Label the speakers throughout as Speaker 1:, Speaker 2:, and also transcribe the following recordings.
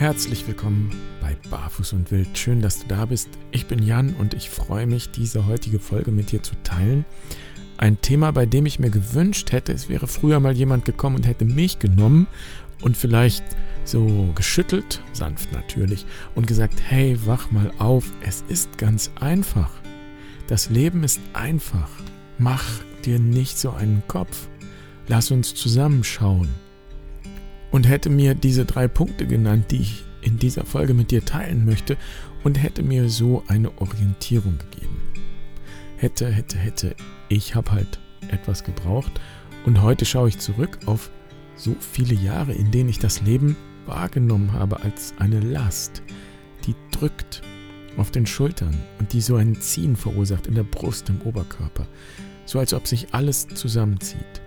Speaker 1: Herzlich willkommen bei Barfuß und Wild. Schön, dass du da bist. Ich bin Jan und ich freue mich, diese heutige Folge mit dir zu teilen. Ein Thema, bei dem ich mir gewünscht hätte, es wäre früher mal jemand gekommen und hätte mich genommen und vielleicht so geschüttelt, sanft natürlich, und gesagt, hey, wach mal auf, es ist ganz einfach. Das Leben ist einfach. Mach dir nicht so einen Kopf. Lass uns zusammenschauen und hätte mir diese drei Punkte genannt, die ich in dieser Folge mit dir teilen möchte und hätte mir so eine Orientierung gegeben. Hätte, hätte, hätte. Ich habe halt etwas gebraucht und heute schaue ich zurück auf so viele Jahre, in denen ich das Leben wahrgenommen habe als eine Last, die drückt auf den Schultern und die so ein Ziehen verursacht in der Brust, im Oberkörper, so als ob sich alles zusammenzieht.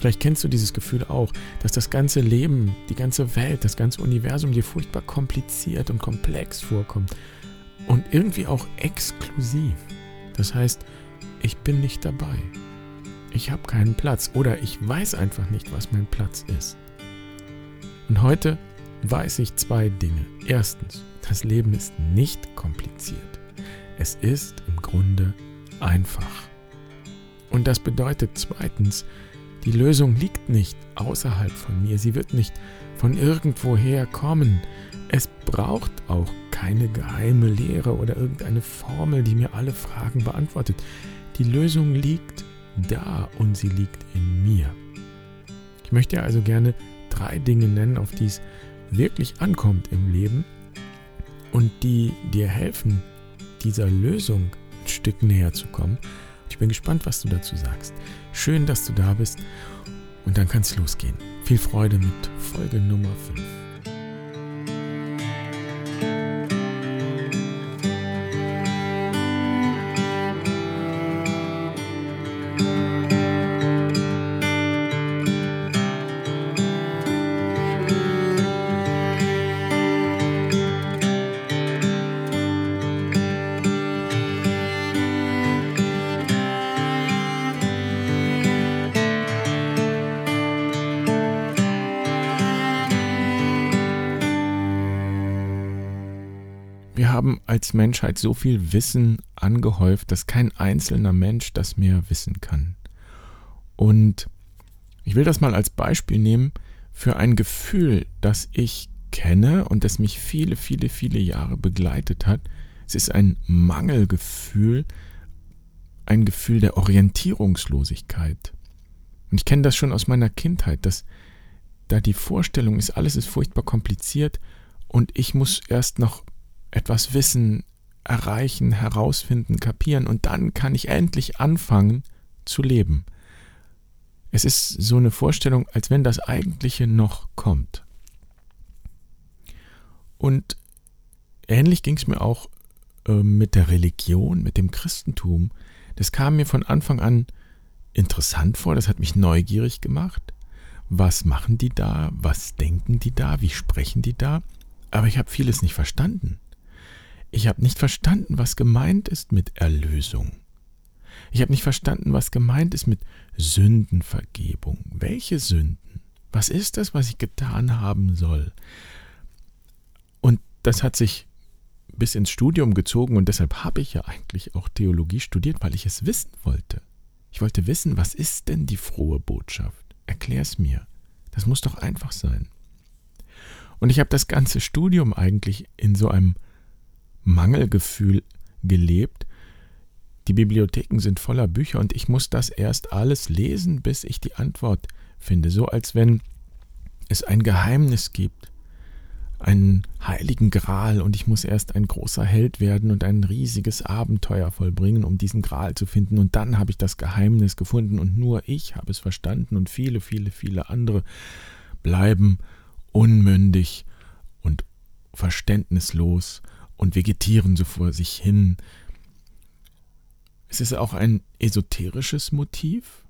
Speaker 1: Vielleicht kennst du dieses Gefühl auch, dass das ganze Leben, die ganze Welt, das ganze Universum dir furchtbar kompliziert und komplex vorkommt und irgendwie auch exklusiv. Das heißt, ich bin nicht dabei. Ich habe keinen Platz oder ich weiß einfach nicht, was mein Platz ist. Und heute weiß ich zwei Dinge. Erstens, das Leben ist nicht kompliziert. Es ist im Grunde einfach. Und das bedeutet zweitens, die Lösung liegt nicht außerhalb von mir, sie wird nicht von irgendwoher kommen. Es braucht auch keine geheime Lehre oder irgendeine Formel, die mir alle Fragen beantwortet. Die Lösung liegt da und sie liegt in mir. Ich möchte also gerne drei Dinge nennen, auf die es wirklich ankommt im Leben und die dir helfen, dieser Lösung ein Stück näher zu kommen ich bin gespannt, was du dazu sagst. Schön, dass du da bist. Und dann kann es losgehen. Viel Freude mit Folge Nummer 5. Menschheit so viel Wissen angehäuft, dass kein einzelner Mensch das mehr wissen kann. Und ich will das mal als Beispiel nehmen für ein Gefühl, das ich kenne und das mich viele, viele, viele Jahre begleitet hat. Es ist ein Mangelgefühl, ein Gefühl der Orientierungslosigkeit. Und ich kenne das schon aus meiner Kindheit, dass da die Vorstellung ist, alles ist furchtbar kompliziert und ich muss erst noch etwas wissen, erreichen, herausfinden, kapieren und dann kann ich endlich anfangen zu leben. Es ist so eine Vorstellung, als wenn das Eigentliche noch kommt. Und ähnlich ging es mir auch äh, mit der Religion, mit dem Christentum. Das kam mir von Anfang an interessant vor, das hat mich neugierig gemacht. Was machen die da? Was denken die da? Wie sprechen die da? Aber ich habe vieles nicht verstanden. Ich habe nicht verstanden, was gemeint ist mit Erlösung. Ich habe nicht verstanden, was gemeint ist mit Sündenvergebung. Welche Sünden? Was ist das, was ich getan haben soll? Und das hat sich bis ins Studium gezogen und deshalb habe ich ja eigentlich auch Theologie studiert, weil ich es wissen wollte. Ich wollte wissen, was ist denn die frohe Botschaft? Erklär's mir. Das muss doch einfach sein. Und ich habe das ganze Studium eigentlich in so einem Mangelgefühl gelebt. Die Bibliotheken sind voller Bücher und ich muss das erst alles lesen, bis ich die Antwort finde. So als wenn es ein Geheimnis gibt, einen heiligen Gral und ich muss erst ein großer Held werden und ein riesiges Abenteuer vollbringen, um diesen Gral zu finden. Und dann habe ich das Geheimnis gefunden und nur ich habe es verstanden und viele, viele, viele andere bleiben unmündig und verständnislos und vegetieren so vor sich hin. Es ist auch ein esoterisches Motiv.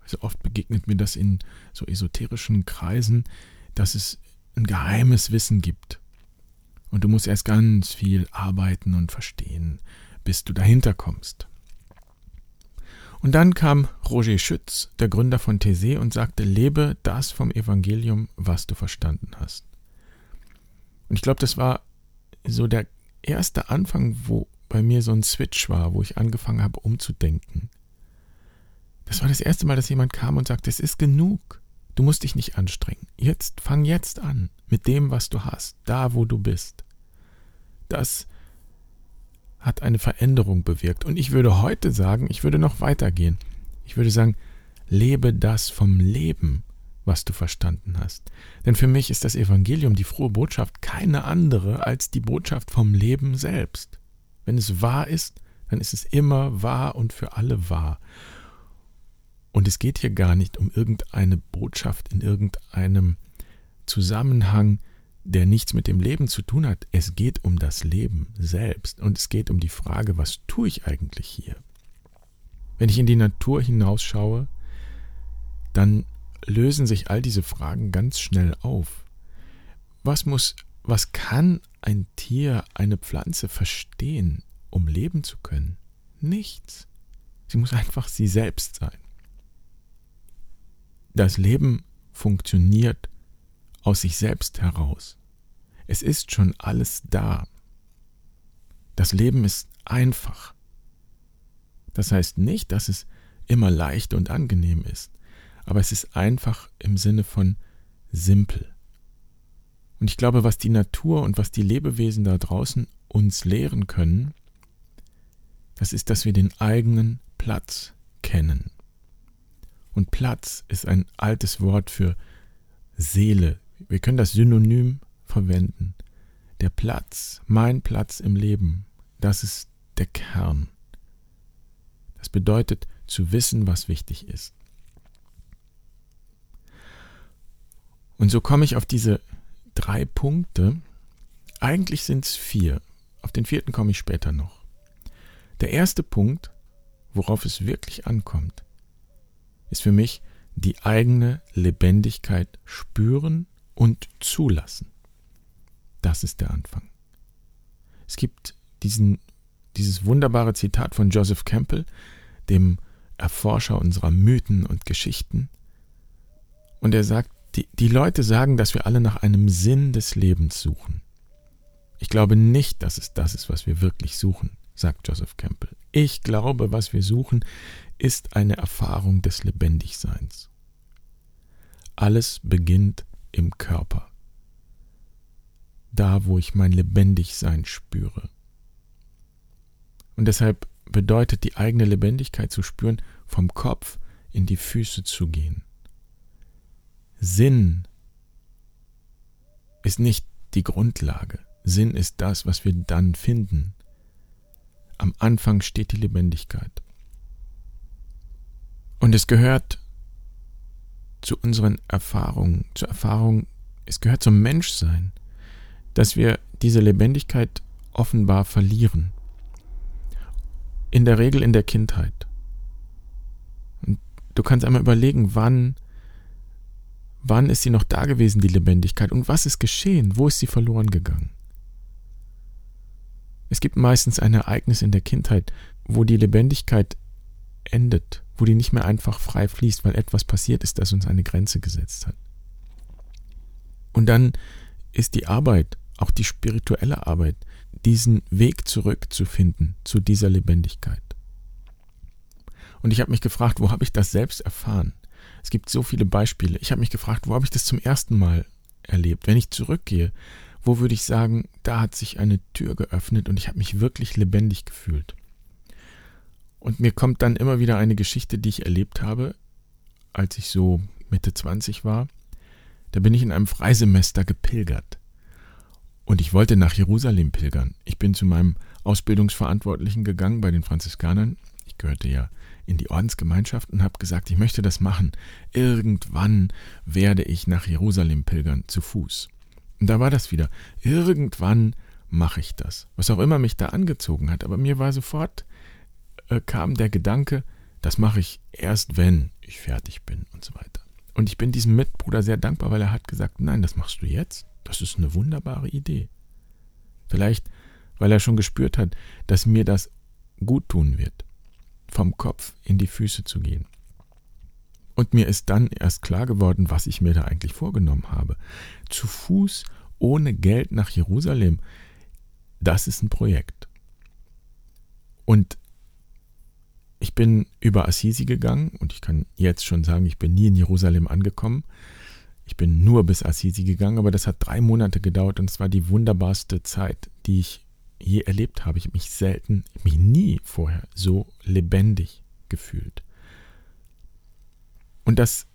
Speaker 1: Also oft begegnet mir das in so esoterischen Kreisen, dass es ein geheimes Wissen gibt. Und du musst erst ganz viel arbeiten und verstehen, bis du dahinter kommst. Und dann kam Roger Schütz, der Gründer von Thésée, und sagte, lebe das vom Evangelium, was du verstanden hast. Und ich glaube, das war so der erste Anfang, wo bei mir so ein Switch war, wo ich angefangen habe umzudenken. Das war das erste Mal, dass jemand kam und sagte, es ist genug. Du musst dich nicht anstrengen. Jetzt fang jetzt an mit dem, was du hast, da wo du bist. Das hat eine Veränderung bewirkt. Und ich würde heute sagen, ich würde noch weitergehen. Ich würde sagen, lebe das vom Leben, was du verstanden hast. Denn für mich ist das Evangelium, die frohe Botschaft, keine andere als die Botschaft vom Leben selbst. Wenn es wahr ist, dann ist es immer wahr und für alle wahr. Und es geht hier gar nicht um irgendeine Botschaft in irgendeinem Zusammenhang, der nichts mit dem Leben zu tun hat. Es geht um das Leben selbst und es geht um die Frage, was tue ich eigentlich hier? Wenn ich in die Natur hinausschaue, dann lösen sich all diese Fragen ganz schnell auf. Was muss, was kann ein Tier, eine Pflanze verstehen, um leben zu können? Nichts. Sie muss einfach sie selbst sein. Das Leben funktioniert aus sich selbst heraus. Es ist schon alles da. Das Leben ist einfach. Das heißt nicht, dass es immer leicht und angenehm ist, aber es ist einfach im Sinne von simpel. Und ich glaube, was die Natur und was die Lebewesen da draußen uns lehren können, das ist, dass wir den eigenen Platz kennen. Und Platz ist ein altes Wort für Seele. Wir können das Synonym verwenden. Der Platz, mein Platz im Leben, das ist der Kern. Das bedeutet zu wissen, was wichtig ist. Und so komme ich auf diese drei Punkte. Eigentlich sind es vier. Auf den vierten komme ich später noch. Der erste Punkt, worauf es wirklich ankommt, ist für mich die eigene Lebendigkeit spüren und zulassen. Das ist der Anfang. Es gibt diesen, dieses wunderbare Zitat von Joseph Campbell, dem Erforscher unserer Mythen und Geschichten. Und er sagt, die, die Leute sagen, dass wir alle nach einem Sinn des Lebens suchen. Ich glaube nicht, dass es das ist, was wir wirklich suchen, sagt Joseph Campbell. Ich glaube, was wir suchen, ist eine Erfahrung des Lebendigseins. Alles beginnt im Körper, da wo ich mein Lebendigsein spüre. Und deshalb bedeutet die eigene Lebendigkeit zu spüren, vom Kopf in die Füße zu gehen. Sinn ist nicht die Grundlage. Sinn ist das, was wir dann finden. Am Anfang steht die Lebendigkeit. Und es gehört zu unseren Erfahrungen, zur Erfahrung, es gehört zum Menschsein, dass wir diese Lebendigkeit offenbar verlieren. In der Regel in der Kindheit. Und du kannst einmal überlegen, wann, wann ist sie noch da gewesen, die Lebendigkeit, und was ist geschehen, wo ist sie verloren gegangen. Es gibt meistens ein Ereignis in der Kindheit, wo die Lebendigkeit endet, wo die nicht mehr einfach frei fließt, weil etwas passiert ist, das uns eine Grenze gesetzt hat. Und dann ist die Arbeit, auch die spirituelle Arbeit, diesen Weg zurückzufinden zu dieser Lebendigkeit. Und ich habe mich gefragt, wo habe ich das selbst erfahren? Es gibt so viele Beispiele. Ich habe mich gefragt, wo habe ich das zum ersten Mal erlebt? Wenn ich zurückgehe, wo würde ich sagen, da hat sich eine Tür geöffnet und ich habe mich wirklich lebendig gefühlt. Und mir kommt dann immer wieder eine Geschichte, die ich erlebt habe, als ich so Mitte 20 war. Da bin ich in einem Freisemester gepilgert. Und ich wollte nach Jerusalem pilgern. Ich bin zu meinem Ausbildungsverantwortlichen gegangen bei den Franziskanern. Ich gehörte ja in die Ordensgemeinschaft und habe gesagt, ich möchte das machen. Irgendwann werde ich nach Jerusalem pilgern, zu Fuß. Und da war das wieder. Irgendwann mache ich das. Was auch immer mich da angezogen hat. Aber mir war sofort äh, kam der Gedanke, das mache ich erst, wenn ich fertig bin und so weiter. Und ich bin diesem Mitbruder sehr dankbar, weil er hat gesagt, nein, das machst du jetzt. Das ist eine wunderbare Idee. Vielleicht, weil er schon gespürt hat, dass mir das gut tun wird, vom Kopf in die Füße zu gehen. Und mir ist dann erst klar geworden, was ich mir da eigentlich vorgenommen habe. Zu Fuß ohne Geld nach Jerusalem, das ist ein Projekt. Und ich bin über Assisi gegangen und ich kann jetzt schon sagen, ich bin nie in Jerusalem angekommen. Ich bin nur bis Assisi gegangen, aber das hat drei Monate gedauert und es war die wunderbarste Zeit, die ich je erlebt habe. Ich habe mich selten, mich nie vorher so lebendig gefühlt. Und das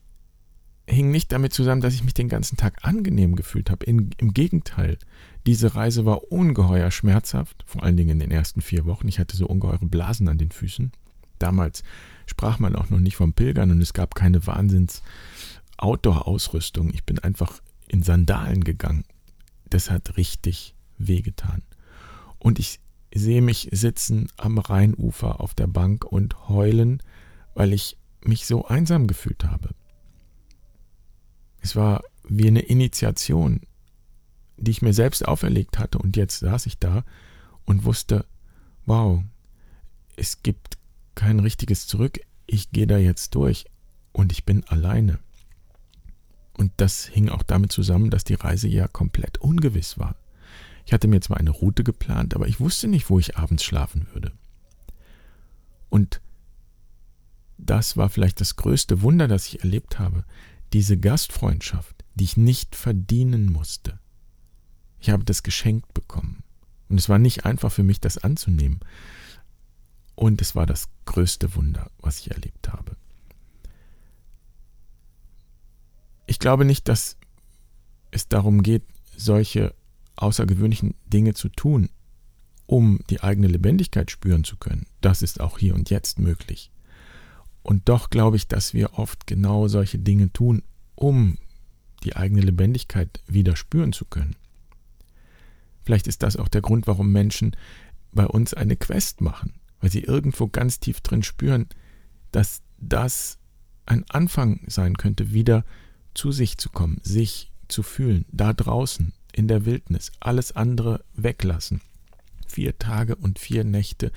Speaker 1: hing nicht damit zusammen, dass ich mich den ganzen Tag angenehm gefühlt habe. In, Im Gegenteil, diese Reise war ungeheuer schmerzhaft, vor allen Dingen in den ersten vier Wochen. Ich hatte so ungeheure Blasen an den Füßen. Damals sprach man auch noch nicht vom Pilgern und es gab keine Wahnsinns Outdoor-Ausrüstung. Ich bin einfach in Sandalen gegangen. Das hat richtig wehgetan. Und ich sehe mich sitzen am Rheinufer auf der Bank und heulen, weil ich mich so einsam gefühlt habe. Es war wie eine Initiation, die ich mir selbst auferlegt hatte und jetzt saß ich da und wusste, wow, es gibt kein richtiges Zurück, ich gehe da jetzt durch und ich bin alleine. Und das hing auch damit zusammen, dass die Reise ja komplett ungewiss war. Ich hatte mir zwar eine Route geplant, aber ich wusste nicht, wo ich abends schlafen würde. Und das war vielleicht das größte Wunder, das ich erlebt habe, diese Gastfreundschaft, die ich nicht verdienen musste. Ich habe das geschenkt bekommen. Und es war nicht einfach für mich, das anzunehmen. Und es war das größte Wunder, was ich erlebt habe. Ich glaube nicht, dass es darum geht, solche außergewöhnlichen Dinge zu tun, um die eigene Lebendigkeit spüren zu können. Das ist auch hier und jetzt möglich. Und doch glaube ich, dass wir oft genau solche Dinge tun, um die eigene Lebendigkeit wieder spüren zu können. Vielleicht ist das auch der Grund, warum Menschen bei uns eine Quest machen, weil sie irgendwo ganz tief drin spüren, dass das ein Anfang sein könnte, wieder zu sich zu kommen, sich zu fühlen, da draußen, in der Wildnis, alles andere weglassen. Vier Tage und vier Nächte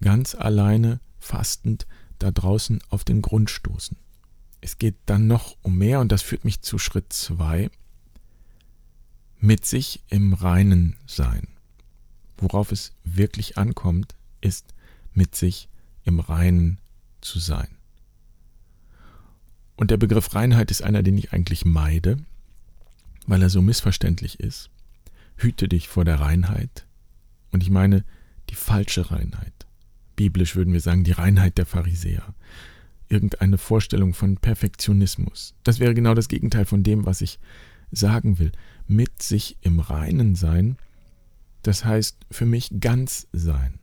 Speaker 1: ganz alleine, fastend, da draußen auf den Grund stoßen. Es geht dann noch um mehr und das führt mich zu Schritt zwei. Mit sich im Reinen sein. Worauf es wirklich ankommt, ist mit sich im Reinen zu sein. Und der Begriff Reinheit ist einer, den ich eigentlich meide, weil er so missverständlich ist. Hüte dich vor der Reinheit. Und ich meine die falsche Reinheit. Biblisch würden wir sagen, die Reinheit der Pharisäer. Irgendeine Vorstellung von Perfektionismus. Das wäre genau das Gegenteil von dem, was ich sagen will. Mit sich im Reinen sein, das heißt für mich ganz sein.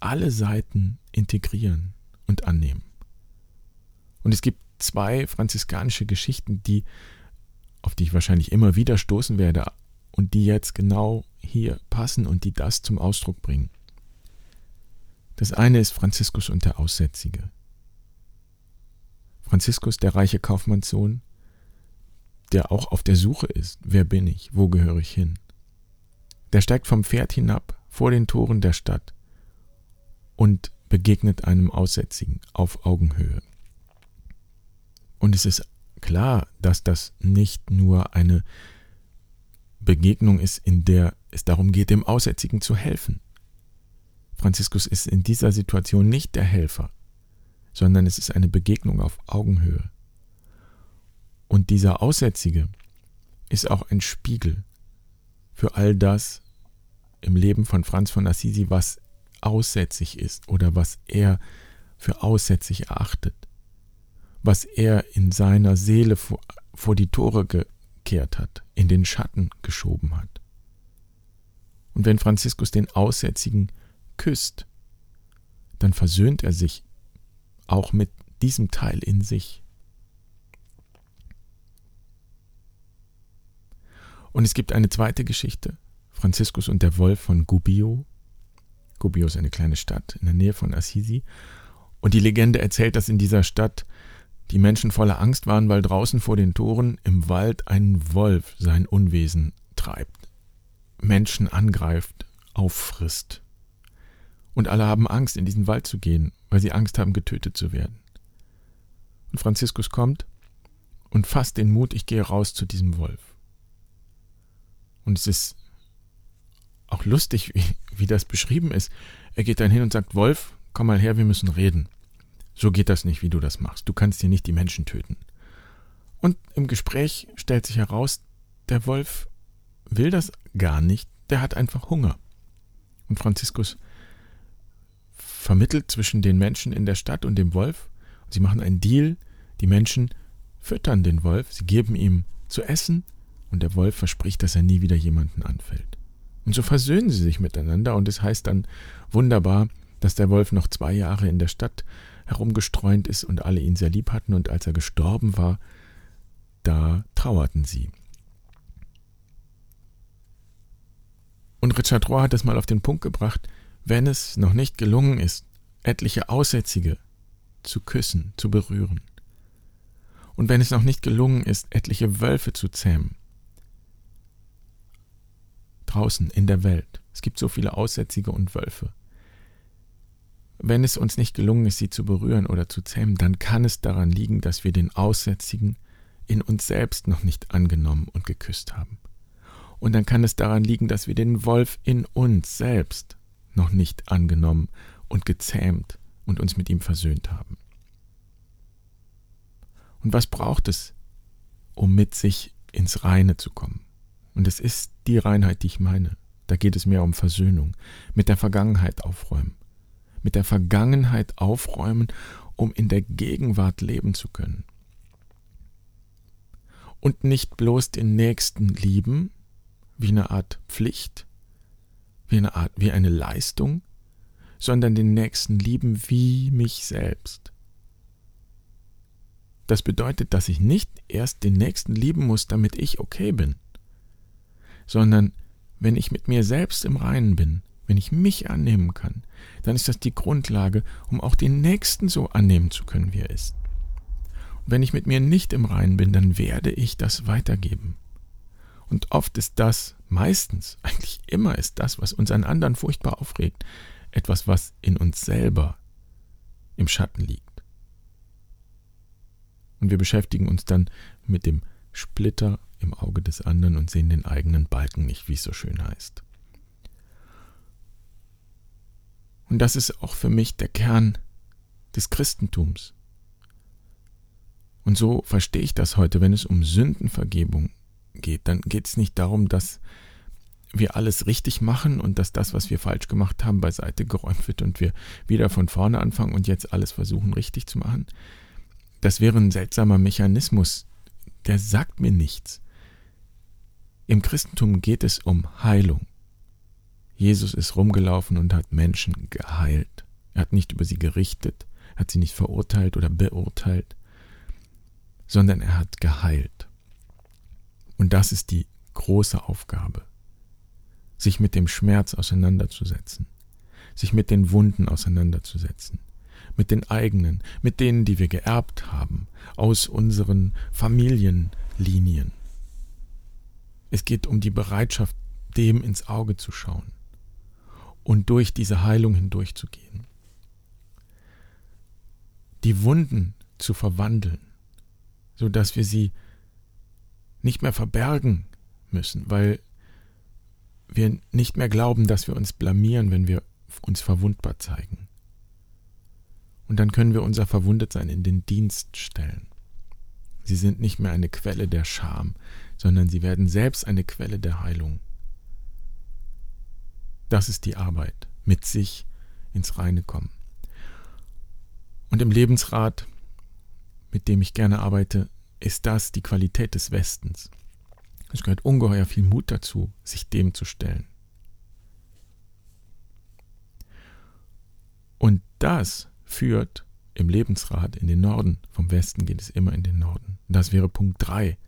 Speaker 1: Alle Seiten integrieren und annehmen. Und es gibt zwei franziskanische Geschichten, die auf die ich wahrscheinlich immer wieder stoßen werde und die jetzt genau hier passen und die das zum Ausdruck bringen. Das eine ist Franziskus und der Aussätzige. Franziskus, der reiche Kaufmannssohn, der auch auf der Suche ist, wer bin ich, wo gehöre ich hin. Der steigt vom Pferd hinab vor den Toren der Stadt und begegnet einem Aussätzigen auf Augenhöhe. Und es ist klar, dass das nicht nur eine Begegnung ist, in der es darum geht, dem Aussätzigen zu helfen. Franziskus ist in dieser Situation nicht der Helfer, sondern es ist eine Begegnung auf Augenhöhe. Und dieser Aussätzige ist auch ein Spiegel für all das im Leben von Franz von Assisi, was aussätzig ist oder was er für aussätzig erachtet was er in seiner Seele vor, vor die Tore gekehrt hat, in den Schatten geschoben hat. Und wenn Franziskus den Aussätzigen küsst, dann versöhnt er sich auch mit diesem Teil in sich. Und es gibt eine zweite Geschichte, Franziskus und der Wolf von Gubbio. Gubbio ist eine kleine Stadt in der Nähe von Assisi. Und die Legende erzählt, dass in dieser Stadt die Menschen voller Angst waren, weil draußen vor den Toren im Wald ein Wolf sein Unwesen treibt, Menschen angreift, auffrisst. Und alle haben Angst, in diesen Wald zu gehen, weil sie Angst haben, getötet zu werden. Und Franziskus kommt und fasst den Mut, ich gehe raus zu diesem Wolf. Und es ist auch lustig, wie, wie das beschrieben ist. Er geht dann hin und sagt, Wolf, komm mal her, wir müssen reden. So geht das nicht, wie du das machst. Du kannst hier nicht die Menschen töten. Und im Gespräch stellt sich heraus, der Wolf will das gar nicht, der hat einfach Hunger. Und Franziskus vermittelt zwischen den Menschen in der Stadt und dem Wolf. Sie machen einen Deal. Die Menschen füttern den Wolf, sie geben ihm zu essen und der Wolf verspricht, dass er nie wieder jemanden anfällt. Und so versöhnen sie sich miteinander und es heißt dann wunderbar, dass der Wolf noch zwei Jahre in der Stadt herumgestreunt ist und alle ihn sehr lieb hatten und als er gestorben war, da trauerten sie. Und Richard Rohr hat es mal auf den Punkt gebracht, wenn es noch nicht gelungen ist, etliche Aussätzige zu küssen, zu berühren, und wenn es noch nicht gelungen ist, etliche Wölfe zu zähmen, draußen in der Welt, es gibt so viele Aussätzige und Wölfe, wenn es uns nicht gelungen ist, sie zu berühren oder zu zähmen, dann kann es daran liegen, dass wir den Aussätzigen in uns selbst noch nicht angenommen und geküsst haben. Und dann kann es daran liegen, dass wir den Wolf in uns selbst noch nicht angenommen und gezähmt und uns mit ihm versöhnt haben. Und was braucht es, um mit sich ins Reine zu kommen? Und es ist die Reinheit, die ich meine. Da geht es mehr um Versöhnung, mit der Vergangenheit aufräumen, mit der Vergangenheit aufräumen, um in der Gegenwart leben zu können und nicht bloß den Nächsten lieben, wie eine Art Pflicht, wie eine Art, wie eine Leistung, sondern den Nächsten lieben wie mich selbst. Das bedeutet, dass ich nicht erst den Nächsten lieben muss, damit ich okay bin, sondern wenn ich mit mir selbst im Reinen bin, wenn ich mich annehmen kann, dann ist das die Grundlage, um auch den Nächsten so annehmen zu können, wie er ist wenn ich mit mir nicht im Reinen bin, dann werde ich das weitergeben. Und oft ist das, meistens, eigentlich immer ist das, was uns an anderen furchtbar aufregt, etwas, was in uns selber im Schatten liegt. Und wir beschäftigen uns dann mit dem Splitter im Auge des anderen und sehen den eigenen Balken nicht, wie es so schön heißt. Und das ist auch für mich der Kern des Christentums. Und so verstehe ich das heute, wenn es um Sündenvergebung geht, dann geht es nicht darum, dass wir alles richtig machen und dass das, was wir falsch gemacht haben, beiseite geräumt wird und wir wieder von vorne anfangen und jetzt alles versuchen richtig zu machen. Das wäre ein seltsamer Mechanismus, der sagt mir nichts. Im Christentum geht es um Heilung. Jesus ist rumgelaufen und hat Menschen geheilt. Er hat nicht über sie gerichtet, hat sie nicht verurteilt oder beurteilt, sondern er hat geheilt. Und das ist die große Aufgabe, sich mit dem Schmerz auseinanderzusetzen, sich mit den Wunden auseinanderzusetzen, mit den eigenen, mit denen, die wir geerbt haben, aus unseren Familienlinien. Es geht um die Bereitschaft, dem ins Auge zu schauen und durch diese Heilung hindurchzugehen. Die Wunden zu verwandeln so dass wir sie nicht mehr verbergen müssen, weil wir nicht mehr glauben, dass wir uns blamieren, wenn wir uns verwundbar zeigen. Und dann können wir unser Verwundetsein in den Dienst stellen. Sie sind nicht mehr eine Quelle der Scham, sondern sie werden selbst eine Quelle der Heilung. Das ist die Arbeit, mit sich ins Reine kommen. Und im Lebensrat mit dem ich gerne arbeite, ist das die Qualität des Westens. Es gehört ungeheuer viel Mut dazu, sich dem zu stellen. Und das führt im Lebensrat in den Norden. Vom Westen geht es immer in den Norden. Das wäre Punkt 3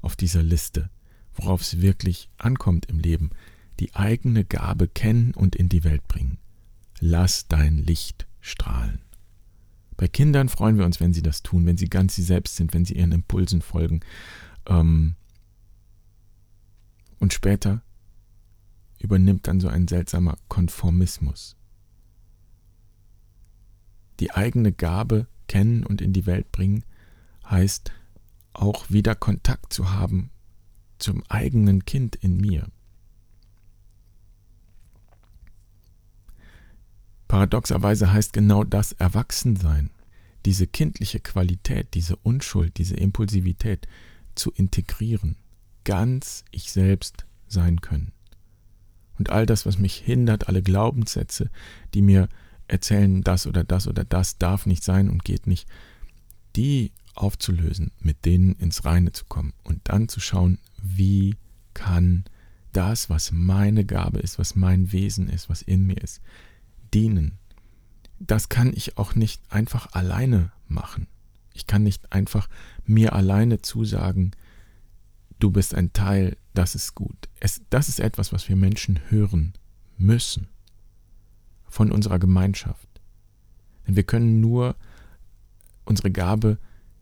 Speaker 1: auf dieser Liste, worauf es wirklich ankommt im Leben. Die eigene Gabe kennen und in die Welt bringen. Lass dein Licht strahlen. Bei Kindern freuen wir uns, wenn sie das tun, wenn sie ganz sie selbst sind, wenn sie ihren Impulsen folgen. Ähm und später übernimmt dann so ein seltsamer Konformismus. Die eigene Gabe kennen und in die Welt bringen heißt auch wieder Kontakt zu haben zum eigenen Kind in mir. Paradoxerweise heißt genau das Erwachsensein, diese kindliche Qualität, diese Unschuld, diese Impulsivität zu integrieren, ganz ich selbst sein können. Und all das, was mich hindert, alle Glaubenssätze, die mir erzählen, das oder das oder das darf nicht sein und geht nicht, die aufzulösen, mit denen ins Reine zu kommen und dann zu schauen, wie kann das, was meine Gabe ist, was mein Wesen ist, was in mir ist, dienen. Das kann ich auch nicht einfach alleine machen. Ich kann nicht einfach mir alleine zusagen, du bist ein Teil, das ist gut. Es, das ist etwas, was wir Menschen hören müssen von unserer Gemeinschaft. Denn wir können nur unsere Gabe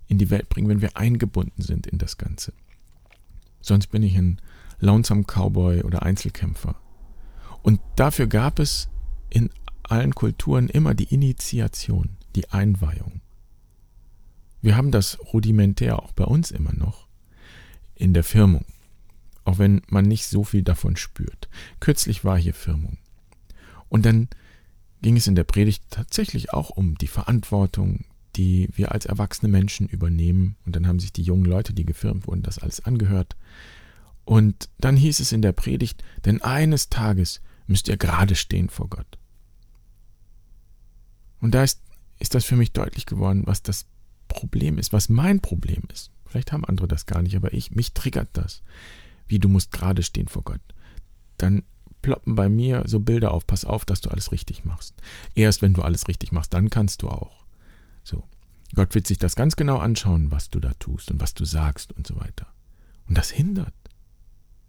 Speaker 1: in die Welt bringen, wenn wir eingebunden sind in das Ganze. Sonst bin ich ein Lonesome Cowboy oder Einzelkämpfer. Und dafür gab es in allen Kulturen immer die Initiation, die Einweihung. Wir haben das rudimentär auch bei uns immer noch in der Firmung, auch wenn man nicht so viel davon spürt. Kürzlich war hier Firmung. Und dann ging es in der Predigt tatsächlich auch um die Verantwortung, die wir als erwachsene Menschen übernehmen. Und dann haben sich die jungen Leute, die gefirmt wurden, das alles angehört. Und dann hieß es in der Predigt, denn eines Tages müsst ihr gerade stehen vor Gott. Und da ist, ist das für mich deutlich geworden, was das Problem ist, was mein Problem ist. Vielleicht haben andere das gar nicht, aber ich, mich triggert das. Wie du musst gerade stehen vor Gott. Dann ploppen bei mir so Bilder auf, pass auf, dass du alles richtig machst. Erst wenn du alles richtig machst, dann kannst du auch. So. Gott wird sich das ganz genau anschauen, was du da tust und was du sagst und so weiter. Und das hindert.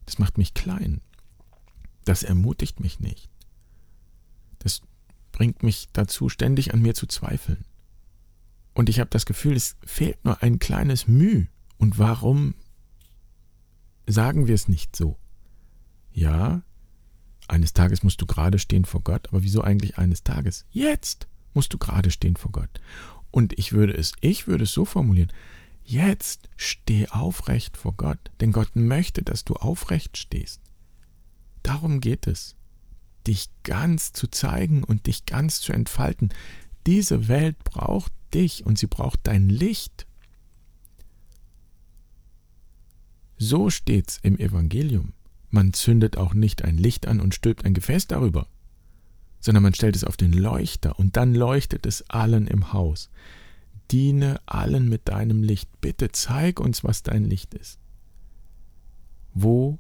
Speaker 1: Das macht mich klein. Das ermutigt mich nicht. Das bringt mich dazu, ständig an mir zu zweifeln. Und ich habe das Gefühl, es fehlt nur ein kleines Müh. Und warum sagen wir es nicht so? Ja, eines Tages musst du gerade stehen vor Gott, aber wieso eigentlich eines Tages? Jetzt musst du gerade stehen vor Gott. Und ich würde es, ich würde es so formulieren, jetzt steh aufrecht vor Gott, denn Gott möchte, dass du aufrecht stehst. Darum geht es, dich ganz zu zeigen und dich ganz zu entfalten. Diese Welt braucht dich und sie braucht dein Licht. So steht's im Evangelium. Man zündet auch nicht ein Licht an und stülpt ein Gefäß darüber, sondern man stellt es auf den Leuchter und dann leuchtet es allen im Haus. Diene allen mit deinem Licht. Bitte zeig uns, was dein Licht ist. Wo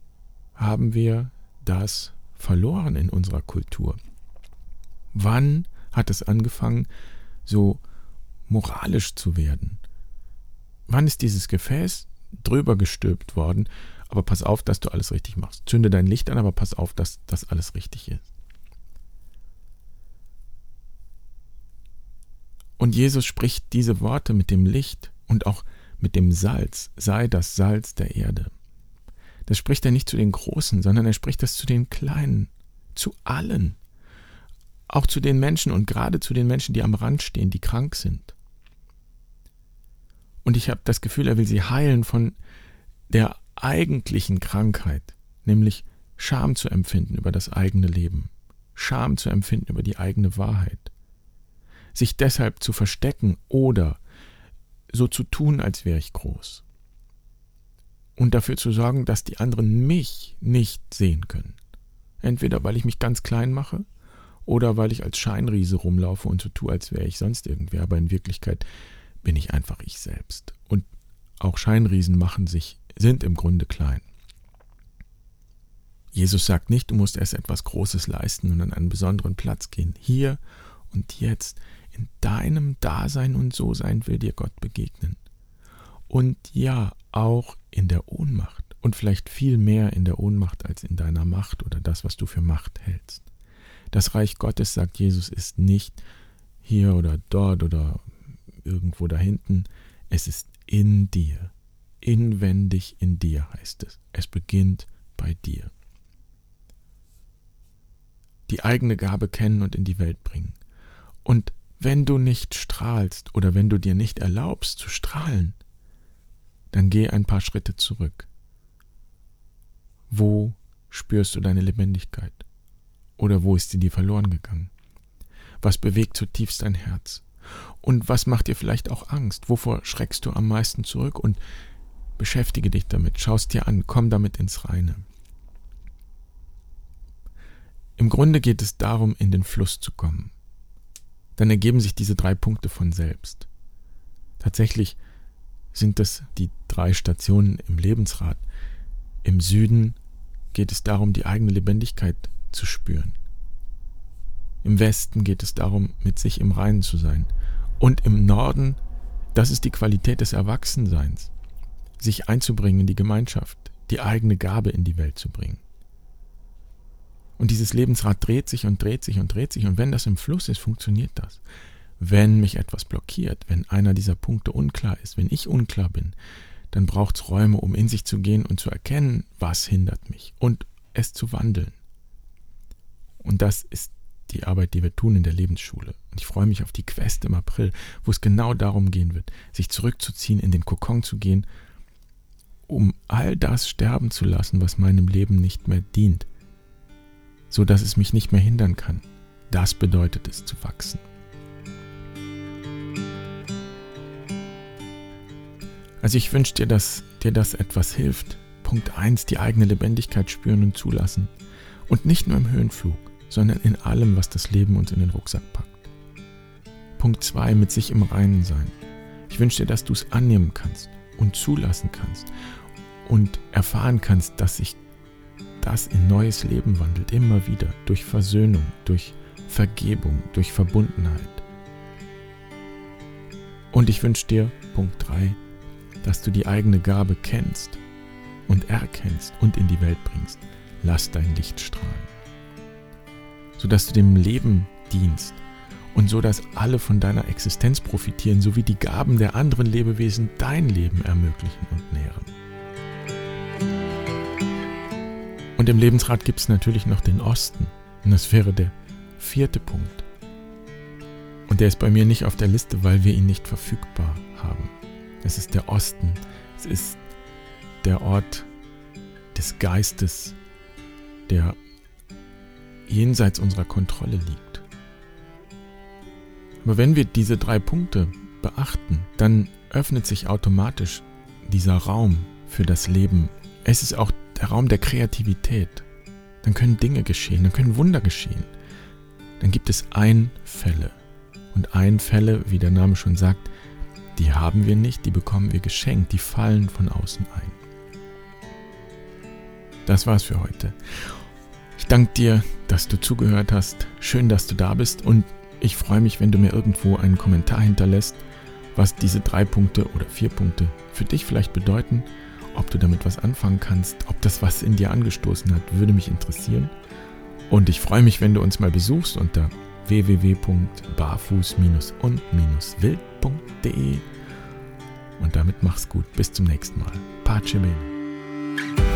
Speaker 1: haben wir das verloren in unserer Kultur? Wann hat es angefangen, so moralisch zu werden? Wann ist dieses Gefäß drüber gestülpt worden? Aber pass auf, dass du alles richtig machst. Zünde dein Licht an, aber pass auf, dass das alles richtig ist. Und Jesus spricht diese Worte mit dem Licht und auch mit dem Salz. Sei das Salz der Erde. Das spricht er nicht zu den Großen, sondern er spricht das zu den Kleinen, zu allen. Auch zu den Menschen und gerade zu den Menschen, die am Rand stehen, die krank sind. Und ich habe das Gefühl, er will sie heilen von der eigentlichen Krankheit, nämlich Scham zu empfinden über das eigene Leben, Scham zu empfinden über die eigene Wahrheit, sich deshalb zu verstecken oder so zu tun, als wäre ich groß und dafür zu sorgen, dass die anderen mich nicht sehen können. Entweder weil ich mich ganz klein mache oder weil ich als Scheinriese rumlaufe und so tue, als wäre ich sonst irgendwer, aber in Wirklichkeit bin ich einfach ich selbst. Und auch Scheinriesen machen sich, sind im Grunde klein. Jesus sagt nicht, du musst erst etwas Großes leisten und an einen besonderen Platz gehen. Hier und jetzt, in deinem Dasein und So-Sein will dir Gott begegnen. Und ja, auch in der Ohnmacht und vielleicht viel mehr in der Ohnmacht als in deiner Macht oder das, was du für Macht hältst. Das Reich Gottes, sagt Jesus, ist nicht hier oder dort oder irgendwo da hinten, es ist in dir. Inwendig in dir heißt es. Es beginnt bei dir. Die eigene Gabe kennen und in die Welt bringen. Und wenn du nicht strahlst oder wenn du dir nicht erlaubst zu strahlen, dann geh ein paar Schritte zurück. Wo spürst du deine Lebendigkeit? Oder wo ist sie dir verloren gegangen? Was bewegt zutiefst dein Herz? Und was macht dir vielleicht auch Angst? Wovor schreckst du am meisten zurück? Und beschäftige dich damit, schaust dir an, komm damit ins Reine. Im Grunde geht es darum, in den Fluss zu kommen. Dann ergeben sich diese drei Punkte von selbst. Tatsächlich sind das die drei Stationen im Lebensrad. Im Süden geht es darum, die eigene Lebendigkeit zu spüren. Im Westen geht es darum, mit sich im Reinen zu sein. Und im Norden, das ist die Qualität des Erwachsenseins, sich einzubringen in die Gemeinschaft, die eigene Gabe in die Welt zu bringen. Und dieses Lebensrad dreht sich und dreht sich und dreht sich. Und wenn das im Fluss ist, funktioniert das. Wenn mich etwas blockiert, wenn einer dieser Punkte unklar ist, wenn ich unklar bin, dann braucht es Räume, um in sich zu gehen und zu erkennen, was hindert mich und es zu wandeln. Und das ist die Arbeit, die wir tun in der Lebensschule. Und ich freue mich auf die Quest im April, wo es genau darum gehen wird, sich zurückzuziehen, in den Kokon zu gehen, um all das sterben zu lassen, was meinem Leben nicht mehr dient, so dass es mich nicht mehr hindern kann. Das bedeutet es zu wachsen. Also ich wünsche dir, dass dir das etwas hilft. Punkt 1, die eigene Lebendigkeit spüren und zulassen. Und nicht nur im Höhenflug sondern in allem, was das Leben uns in den Rucksack packt. Punkt 2, mit sich im Reinen sein. Ich wünsche dir, dass du es annehmen kannst und zulassen kannst und erfahren kannst, dass sich das in neues Leben wandelt, immer wieder, durch Versöhnung, durch Vergebung, durch Verbundenheit. Und ich wünsche dir, Punkt 3, dass du die eigene Gabe kennst und erkennst und in die Welt bringst. Lass dein Licht strahlen sodass du dem Leben dienst und so dass alle von deiner Existenz profitieren, sowie die Gaben der anderen Lebewesen dein Leben ermöglichen und nähren. Und im Lebensrat gibt es natürlich noch den Osten. Und das wäre der vierte Punkt. Und der ist bei mir nicht auf der Liste, weil wir ihn nicht verfügbar haben. Es ist der Osten. Es ist der Ort des Geistes, der jenseits unserer Kontrolle liegt. Aber wenn wir diese drei Punkte beachten, dann öffnet sich automatisch dieser Raum für das Leben. Es ist auch der Raum der Kreativität. Dann können Dinge geschehen, dann können Wunder geschehen. Dann gibt es Einfälle. Und Einfälle, wie der Name schon sagt, die haben wir nicht, die bekommen wir geschenkt, die fallen von außen ein. Das war's für heute. Ich danke dir, dass du zugehört hast. Schön, dass du da bist und ich freue mich, wenn du mir irgendwo einen Kommentar hinterlässt, was diese drei Punkte oder vier Punkte für dich vielleicht bedeuten, ob du damit was anfangen kannst, ob das was in dir angestoßen hat, würde mich interessieren. Und ich freue mich, wenn du uns mal besuchst unter www.barfuß-und-wild.de. Und damit mach's gut. Bis zum nächsten Mal. Pace bene.